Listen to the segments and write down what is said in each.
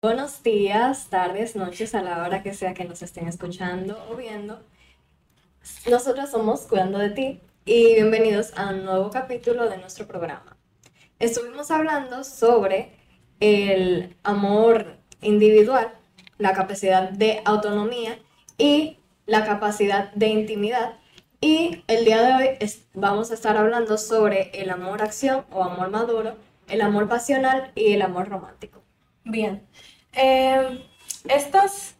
Buenos días, tardes, noches, a la hora que sea que nos estén escuchando o viendo. Nosotros somos Cuidando de ti y bienvenidos a un nuevo capítulo de nuestro programa. Estuvimos hablando sobre el amor individual, la capacidad de autonomía y la capacidad de intimidad. Y el día de hoy vamos a estar hablando sobre el amor acción o amor maduro, el amor pasional y el amor romántico. Bien, eh, estos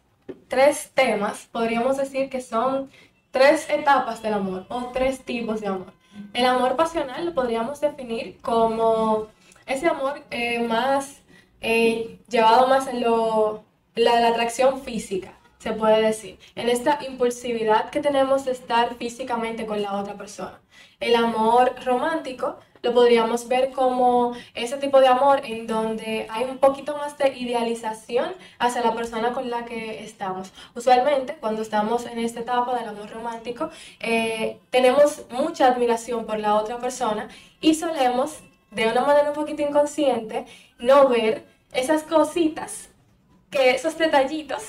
tres temas podríamos decir que son tres etapas del amor o tres tipos de amor. El amor pasional lo podríamos definir como ese amor eh, más eh, llevado más en lo, la, la atracción física, se puede decir, en esta impulsividad que tenemos de estar físicamente con la otra persona. El amor romántico lo podríamos ver como ese tipo de amor en donde hay un poquito más de idealización hacia la persona con la que estamos. Usualmente, cuando estamos en esta etapa del amor romántico, eh, tenemos mucha admiración por la otra persona y solemos, de una manera un poquito inconsciente, no ver esas cositas, que esos detallitos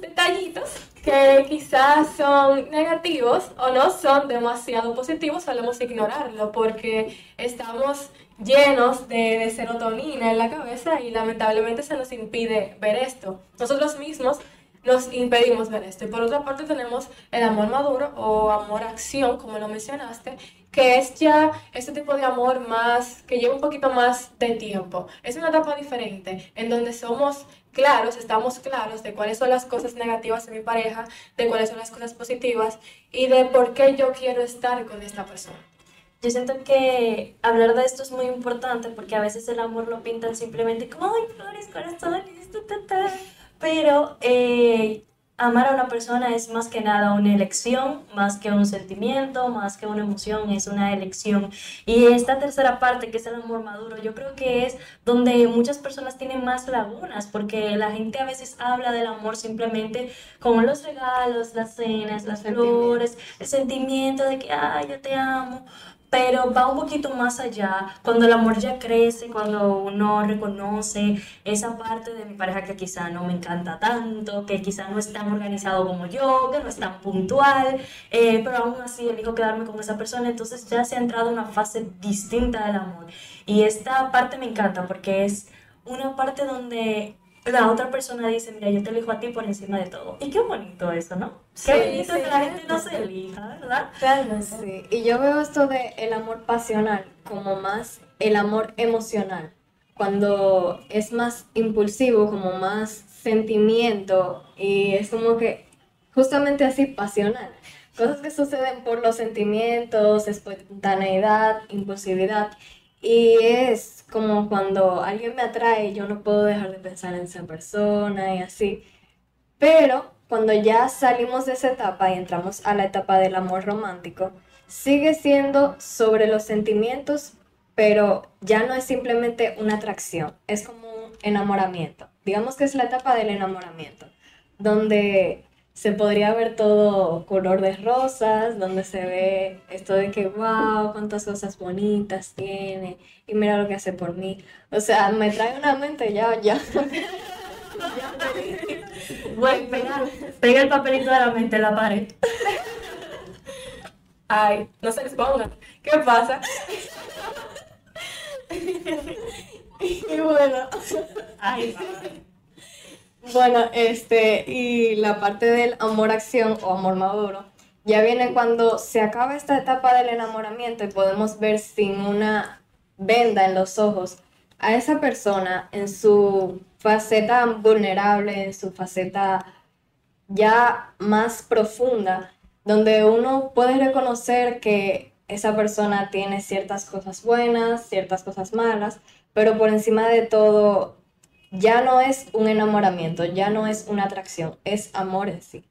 detallitos que quizás son negativos o no son demasiado positivos, solemos ignorarlo porque estamos llenos de, serotonina en la cabeza y lamentablemente se nos impide ver esto. Nosotros mismos nos impedimos ver esto. Y por otra parte tenemos el amor maduro o amor acción, como lo mencionaste, que es ya este tipo de amor más, que lleva un poquito más de tiempo. Es una etapa diferente, en donde somos claros, estamos claros de cuáles son las cosas negativas de mi pareja, de cuáles son las cosas positivas y de por qué yo quiero estar con esta persona. Yo siento que hablar de esto es muy importante porque a veces el amor lo pintan simplemente como, ay, flores, corazones, pero eh, amar a una persona es más que nada una elección, más que un sentimiento, más que una emoción, es una elección. Y esta tercera parte, que es el amor maduro, yo creo que es donde muchas personas tienen más lagunas, porque la gente a veces habla del amor simplemente con los regalos, las cenas, las flores, el sentimiento de que, ay, yo te amo pero va un poquito más allá, cuando el amor ya crece, cuando uno reconoce esa parte de mi pareja que quizá no me encanta tanto, que quizá no es tan organizado como yo, que no es tan puntual, eh, pero aún así elijo quedarme con esa persona, entonces ya se ha entrado en una fase distinta del amor. Y esta parte me encanta porque es una parte donde la otra persona dice, mira, yo te elijo a ti por encima de todo. Y qué bonito eso, ¿no? qué bonito que la gente no se elija, ¿verdad? Realmente. Sí, y yo veo esto de el amor pasional como más el amor emocional. Cuando es más impulsivo, como más sentimiento y es como que justamente así pasional. Cosas que suceden por los sentimientos, espontaneidad, impulsividad. Y es como cuando alguien me atrae, yo no puedo dejar de pensar en esa persona y así. Pero cuando ya salimos de esa etapa y entramos a la etapa del amor romántico, sigue siendo sobre los sentimientos, pero ya no es simplemente una atracción, es como un enamoramiento. Digamos que es la etapa del enamoramiento, donde se podría ver todo color de rosas, donde se ve esto de que, wow, cuántas cosas bonitas tiene, y mira lo que hace por mí. O sea, me trae una mente ya, ya. bueno, pega, pega el papelito de la mente en la pared. Ay, no se expongan. ¿Qué pasa? y bueno. Ay, bueno, este, y la parte del amor-acción o amor maduro ya viene cuando se acaba esta etapa del enamoramiento y podemos ver sin una venda en los ojos a esa persona en su faceta vulnerable, en su faceta ya más profunda, donde uno puede reconocer que esa persona tiene ciertas cosas buenas, ciertas cosas malas, pero por encima de todo ya no es un enamoramiento, ya no es una atracción, es amor en sí.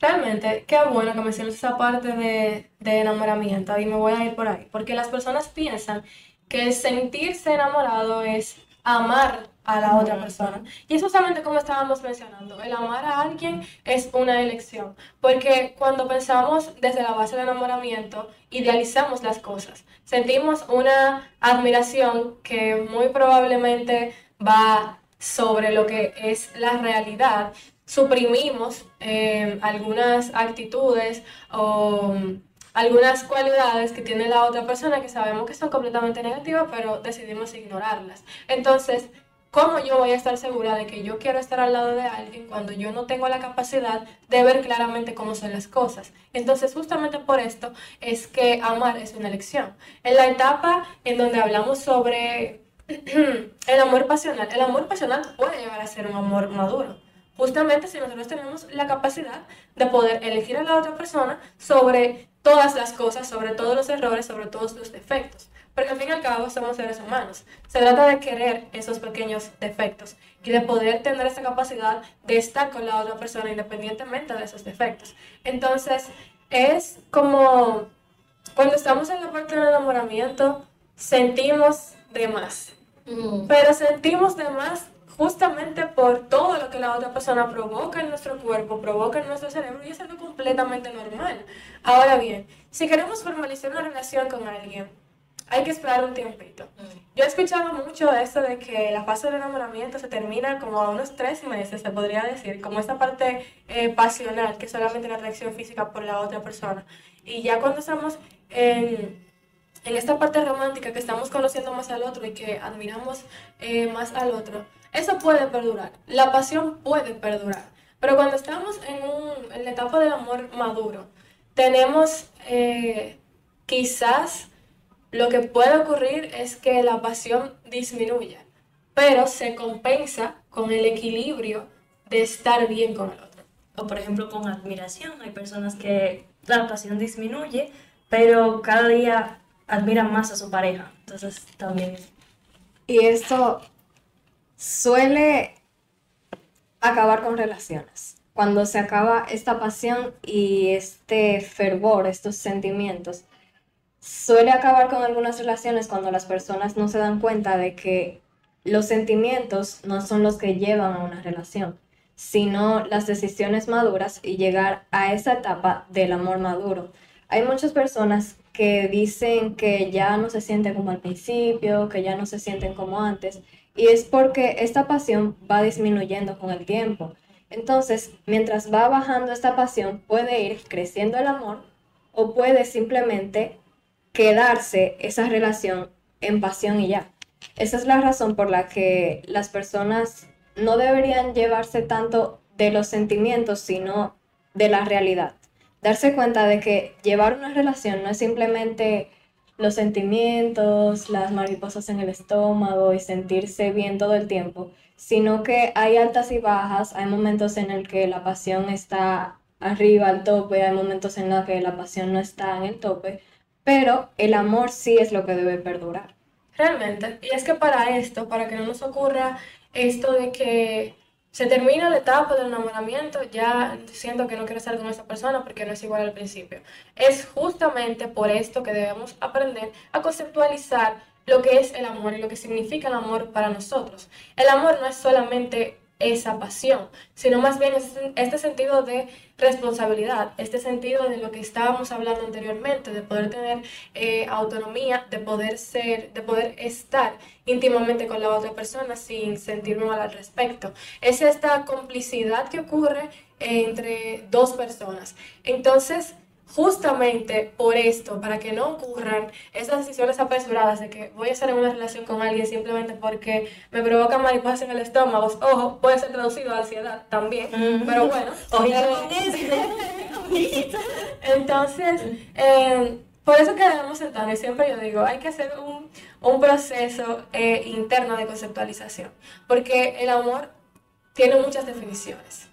Realmente, qué bueno que menciones esa parte de, de enamoramiento. Y me voy a ir por ahí, porque las personas piensan que sentirse enamorado es amar a la otra persona. Y es justamente como estábamos mencionando, el amar a alguien es una elección, porque cuando pensamos desde la base del enamoramiento, idealizamos las cosas, sentimos una admiración que muy probablemente va sobre lo que es la realidad, suprimimos eh, algunas actitudes o algunas cualidades que tiene la otra persona que sabemos que son completamente negativas, pero decidimos ignorarlas. Entonces, ¿cómo yo voy a estar segura de que yo quiero estar al lado de alguien cuando yo no tengo la capacidad de ver claramente cómo son las cosas? Entonces, justamente por esto es que amar es una elección. En la etapa en donde hablamos sobre el amor pasional, el amor pasional puede llegar a ser un amor maduro. Justamente si nosotros tenemos la capacidad de poder elegir a la otra persona sobre todas las cosas, sobre todos los errores, sobre todos los defectos. Porque al fin y al cabo somos seres humanos. Se trata de querer esos pequeños defectos y de poder tener esa capacidad de estar con la otra persona independientemente de esos defectos. Entonces, es como cuando estamos en la parte del enamoramiento, sentimos de más. Mm. Pero sentimos de más justamente por todo lo que la otra persona provoca en nuestro cuerpo, provoca en nuestro cerebro y es algo completamente normal. Ahora bien, si queremos formalizar una relación con alguien, hay que esperar un tiempito. Mm. Yo he escuchado mucho esto de que la fase del enamoramiento se termina como a unos tres meses, se podría decir, como esta parte eh, pasional, que solamente la atracción física por la otra persona. Y ya cuando estamos en en esta parte romántica que estamos conociendo más al otro y que admiramos eh, más al otro, eso puede perdurar, la pasión puede perdurar. Pero cuando estamos en, un, en la etapa del amor maduro, tenemos eh, quizás lo que puede ocurrir es que la pasión disminuya, pero se compensa con el equilibrio de estar bien con el otro. O por ejemplo con admiración, hay personas que la pasión disminuye, pero cada día admiran más a su pareja. Entonces también... Y esto suele acabar con relaciones. Cuando se acaba esta pasión y este fervor, estos sentimientos, suele acabar con algunas relaciones cuando las personas no se dan cuenta de que los sentimientos no son los que llevan a una relación, sino las decisiones maduras y llegar a esa etapa del amor maduro. Hay muchas personas que dicen que ya no se sienten como al principio, que ya no se sienten como antes, y es porque esta pasión va disminuyendo con el tiempo. Entonces, mientras va bajando esta pasión, puede ir creciendo el amor o puede simplemente quedarse esa relación en pasión y ya. Esa es la razón por la que las personas no deberían llevarse tanto de los sentimientos, sino de la realidad darse cuenta de que llevar una relación no es simplemente los sentimientos, las mariposas en el estómago y sentirse bien todo el tiempo, sino que hay altas y bajas, hay momentos en el que la pasión está arriba al tope, hay momentos en los que la pasión no está en el tope, pero el amor sí es lo que debe perdurar. Realmente, y es que para esto, para que no nos ocurra esto de que se termina la etapa del enamoramiento, ya siento que no quiero estar con esa persona porque no es igual al principio. Es justamente por esto que debemos aprender a conceptualizar lo que es el amor y lo que significa el amor para nosotros. El amor no es solamente esa pasión, sino más bien este sentido de responsabilidad, este sentido de lo que estábamos hablando anteriormente, de poder tener eh, autonomía, de poder ser, de poder estar íntimamente con la otra persona sin sentirme mal al respecto. Es esta complicidad que ocurre entre dos personas. Entonces, justamente por esto, para que no ocurran esas decisiones apresuradas de que voy a estar en una relación con alguien simplemente porque me provoca mariposas en el estómago, ojo, puede ser traducido a ansiedad también, pero bueno. Entonces, eh, por eso que debemos sentar, y siempre yo digo, hay que hacer un, un proceso eh, interno de conceptualización, porque el amor tiene muchas definiciones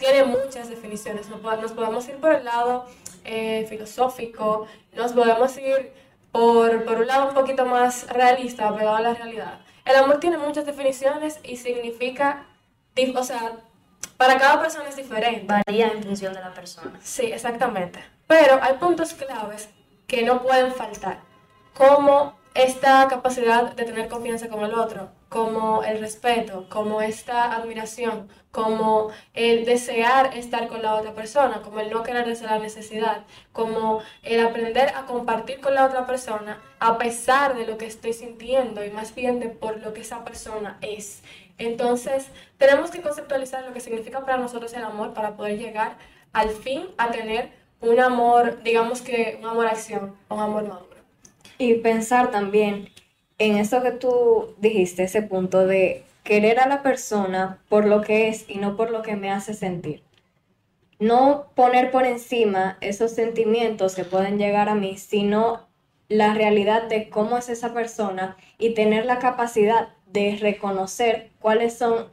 tiene muchas definiciones. Nos podemos ir por el lado eh, filosófico, nos podemos ir por, por un lado un poquito más realista, pegado a la realidad. El amor tiene muchas definiciones y significa, o sea, para cada persona es diferente. Varía en función de la persona. Sí, exactamente. Pero hay puntos claves que no pueden faltar, como esta capacidad de tener confianza con el otro, como el respeto, como esta admiración, como el desear estar con la otra persona, como el no querer desde la necesidad, como el aprender a compartir con la otra persona a pesar de lo que estoy sintiendo y más bien de por lo que esa persona es. Entonces, tenemos que conceptualizar lo que significa para nosotros el amor para poder llegar al fin a tener un amor, digamos que un amor acción, un amor maduro. Y pensar también en eso que tú dijiste, ese punto de querer a la persona por lo que es y no por lo que me hace sentir. No poner por encima esos sentimientos que pueden llegar a mí, sino la realidad de cómo es esa persona y tener la capacidad de reconocer cuáles son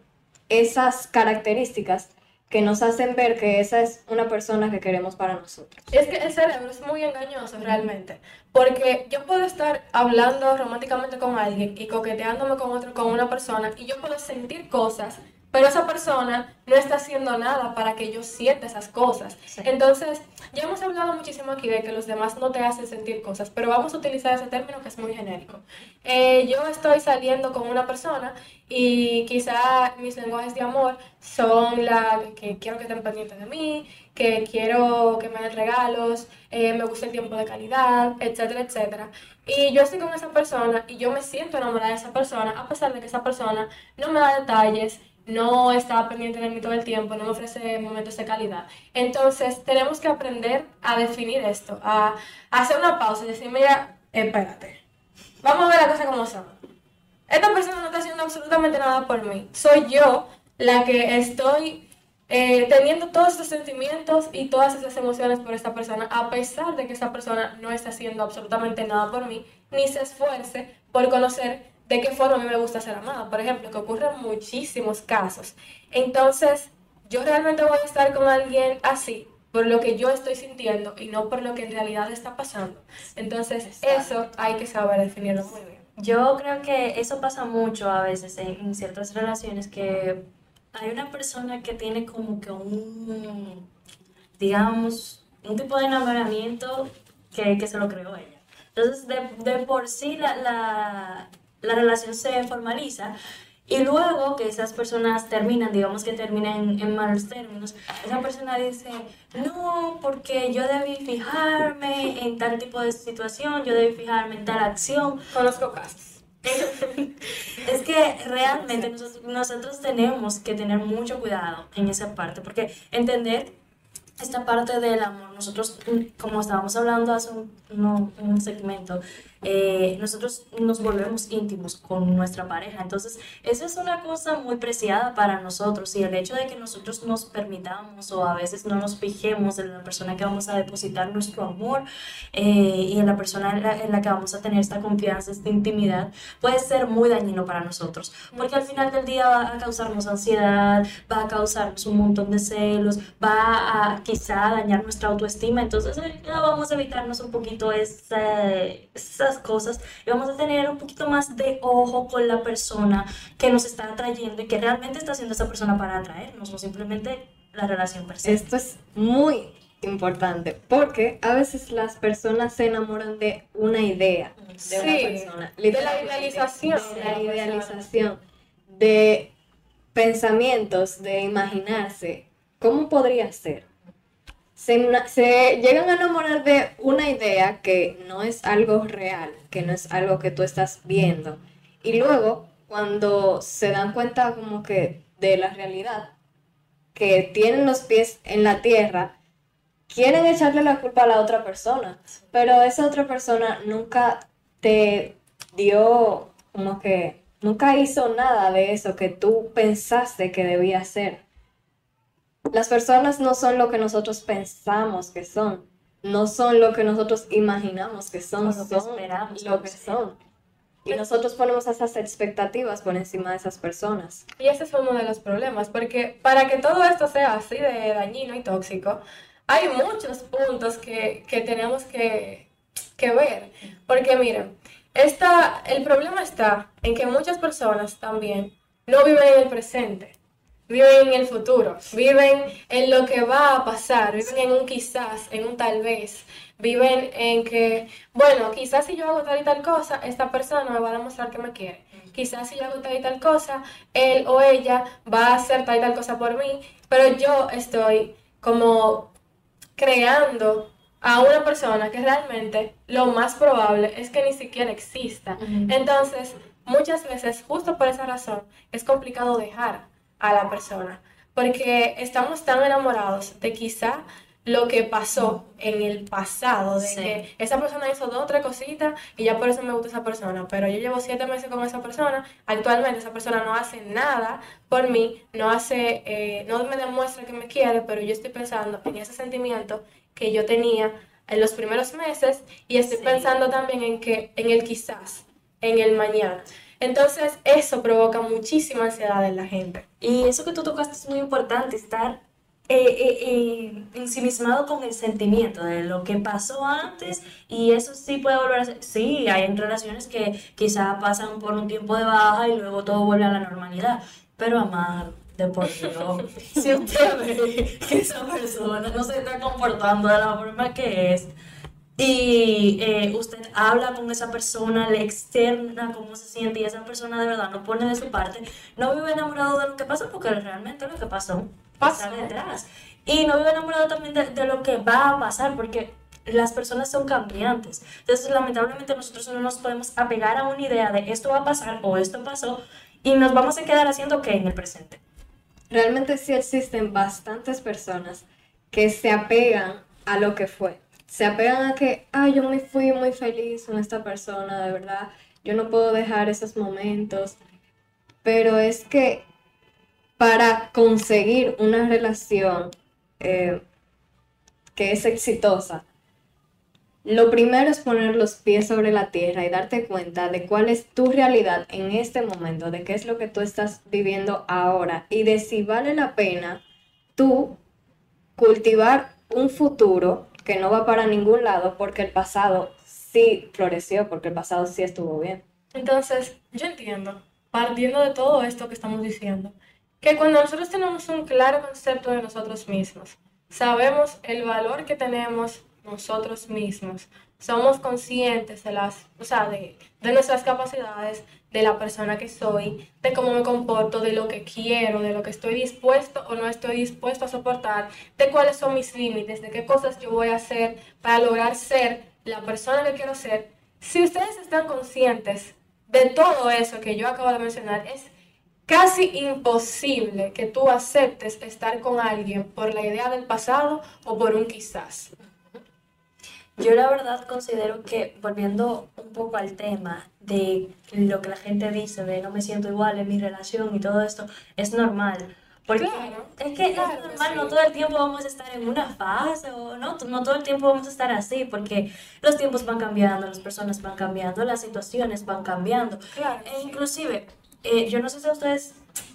esas características que nos hacen ver que esa es una persona que queremos para nosotros. Es que el cerebro es muy engañoso realmente, porque yo puedo estar hablando románticamente con alguien y coqueteándome con otro, con una persona, y yo puedo sentir cosas pero esa persona no está haciendo nada para que yo sienta esas cosas. Entonces, ya hemos hablado muchísimo aquí de que los demás no te hacen sentir cosas, pero vamos a utilizar ese término que es muy genérico. Eh, yo estoy saliendo con una persona y quizá mis lenguajes de amor son la que quiero que estén pendientes de mí, que quiero que me den regalos, eh, me gusta el tiempo de calidad, etcétera, etcétera. Y yo estoy con esa persona y yo me siento enamorada de esa persona, a pesar de que esa persona no me da detalles, no está pendiente de mí todo el tiempo, no me ofrece momentos de calidad. Entonces, tenemos que aprender a definir esto, a, hacer una pausa y decir, mira, espérate, vamos a ver la cosa como son. Esta persona no está haciendo absolutamente nada por mí. Soy yo la que estoy eh, teniendo todos esos sentimientos y todas esas emociones por esta persona, a pesar de que esta persona no está haciendo absolutamente nada por mí, ni se esfuerce por conocer de qué forma a mí me gusta ser amada, por ejemplo, que ocurren muchísimos casos. Entonces, yo realmente voy a estar con alguien así por lo que yo estoy sintiendo y no por lo que en realidad está pasando. Entonces, eso hay que saber definirlo muy bien. Yo creo que eso pasa mucho a veces en, ciertas relaciones que hay una persona que tiene como que un, digamos, un tipo de enamoramiento que, que se lo creó ella. Entonces, de, de por sí la, la relación se formaliza y luego que esas personas terminan, digamos que terminan en malos términos, esa persona dice, no, porque yo debí fijarme en tal tipo de situación, yo debí fijarme en tal acción. Conozco casos. es que realmente nosotros, nosotros tenemos que tener mucho cuidado en esa parte, porque entender esta parte del amor, nosotros, como estábamos hablando hace un, segmento, eh, nosotros nos volvemos íntimos con nuestra pareja. Entonces, eso es una cosa muy preciada para nosotros. Y el hecho de que nosotros nos permitamos o a veces no nos fijemos en la persona que vamos a depositar nuestro amor eh, y en la persona en la, que vamos a tener esta confianza, esta intimidad, puede ser muy dañino para nosotros, porque al final del día va a causarnos ansiedad, va a causarnos un montón de celos, va a quizá dañar nuestra autoestima, entonces eh, vamos a evitarnos un poquito esa, esa cosas y vamos a tener un poquito más de ojo con la persona que nos está atrayendo y que realmente está haciendo esa persona para atraernos, no simplemente la relación per se. Esto es muy importante porque a veces las personas se enamoran de una idea de una persona, de la idealización, de la idealización, de pensamientos, de imaginarse cómo podría ser se, llegan a enamorar de una idea que no es algo real, que no es algo que tú estás viendo. Y luego, cuando se dan cuenta como que de la realidad, que tienen los pies en la tierra, quieren echarle la culpa a la otra persona, pero esa otra persona nunca te dio como que, nunca hizo nada de eso que tú pensaste que debía hacer. Las personas no son lo que nosotros pensamos que son, no son lo que nosotros imaginamos que son, son lo que son. Y nosotros ponemos esas expectativas por encima de esas personas. Y ese es uno de los problemas, porque para que todo esto sea así de dañino y tóxico, hay muchos puntos que, tenemos que, que, ver. Porque miren, esta, el problema está en que muchas personas también no viven en el presente. Viven en el futuro, viven en lo que va a pasar, viven en un quizás, en un tal vez, viven en que, bueno, quizás si yo hago tal y tal cosa, esta persona me va a demostrar que me quiere. Quizás si yo hago tal y tal cosa, él o ella va a hacer tal y tal cosa por mí, pero yo estoy como creando a una persona que realmente lo más probable es que ni siquiera exista. Entonces, muchas veces, justo por esa razón, es complicado dejar a la persona, porque estamos tan enamorados de quizá lo que pasó en el pasado, de que esa persona hizo dos o tres cositas y ya por eso me gusta esa persona, pero yo llevo siete meses con esa persona, actualmente esa persona no hace nada por mí, no hace, eh, no me demuestra que me quiere, pero yo estoy pensando en ese sentimiento que yo tenía en los primeros meses y estoy pensando también en que, en el quizás, en el mañana. Entonces eso provoca muchísima ansiedad en la gente. Y eso que tú tocaste es muy importante, estar eh, eh, eh, ensimismado con el sentimiento de lo que pasó antes y eso sí puede volver a ser. Sí, hay relaciones que quizá pasan por un tiempo de baja y luego todo vuelve a la normalidad, pero amar de por Dios, si usted ve que esa persona no se está comportando de la forma que es, y eh, usted habla con esa persona, le externa cómo se siente y esa persona de verdad no pone de su parte, no vive enamorado de lo que pasó porque realmente lo que pasó pasa detrás. Y no vive enamorado también de, de, lo que va a pasar porque las personas son cambiantes. Entonces, lamentablemente nosotros no nos podemos apegar a una idea de esto va a pasar o esto pasó y nos vamos a quedar haciendo qué en el presente. Realmente sí existen bastantes personas que se apegan a lo que fue se apegan a que, ay, yo me fui muy feliz con esta persona, de verdad, yo no puedo dejar esos momentos. Pero es que para conseguir una relación eh, que es exitosa, lo primero es poner los pies sobre la tierra y darte cuenta de cuál es tu realidad en este momento, de qué es lo que tú estás viviendo ahora y de si vale la pena tú cultivar un futuro que no va para ningún lado porque el pasado sí floreció, porque el pasado sí estuvo bien. Entonces, yo entiendo, partiendo de todo esto que estamos diciendo, que cuando nosotros tenemos un claro concepto de nosotros mismos, sabemos el valor que tenemos nosotros mismos, somos conscientes de las, o sea, de, de nuestras capacidades, de la persona que soy, de cómo me comporto, de lo que quiero, de lo que estoy dispuesto o no estoy dispuesto a soportar, de cuáles son mis límites, de qué cosas yo voy a hacer para lograr ser la persona que quiero ser. Si ustedes están conscientes de todo eso que yo acabo de mencionar, es casi imposible que tú aceptes estar con alguien por la idea del pasado o por un quizás. Yo la verdad considero que, volviendo un poco al tema de lo que la gente dice, de no me siento igual en mi relación y todo esto, es normal. Porque es que es normal, no todo el tiempo vamos a estar en una fase, o no, no todo el tiempo vamos a estar así, porque los tiempos van cambiando, las personas van cambiando, las situaciones van cambiando. Claro, e inclusive, eh, yo no sé si ustedes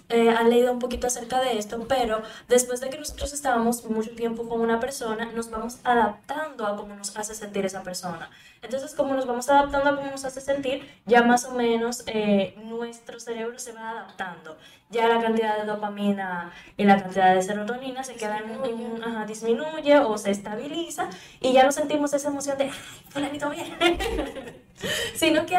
eh, han leído un poquito acerca de esto, pero después de que nosotros estábamos mucho tiempo con una persona, nos vamos adaptando a cómo nos hace sentir esa persona. Entonces, como nos vamos adaptando a cómo nos hace sentir, ya más o menos eh, nuestro cerebro se va adaptando. Ya la cantidad de dopamina y la cantidad de serotonina se queda en, ajá, disminuye o se estabiliza y ya no sentimos esa emoción de, ay, fulanito bien. Sino que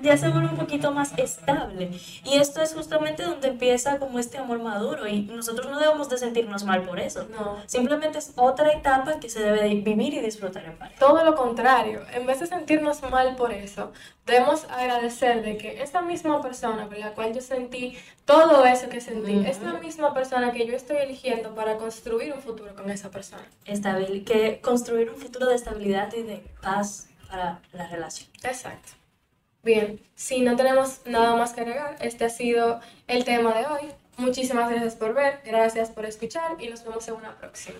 ya se vuelve un poquito más estable. Y esto es justamente donde empieza como este amor maduro y nosotros no debemos de sentirnos mal por eso. No. Simplemente es otra etapa que se debe de vivir y disfrutar en paz. Todo lo contrario, en vez de sentirnos mal por eso, debemos agradecer de que esta misma persona con la cual yo sentí todo eso que sentí, es la misma persona que yo estoy eligiendo para construir un futuro con esa persona. Estabil que construir un futuro de estabilidad y de paz para la relación. Exacto. Bien, si no tenemos nada más que agregar, este ha sido el tema de hoy. Muchísimas gracias por ver, gracias por escuchar y nos vemos en una próxima.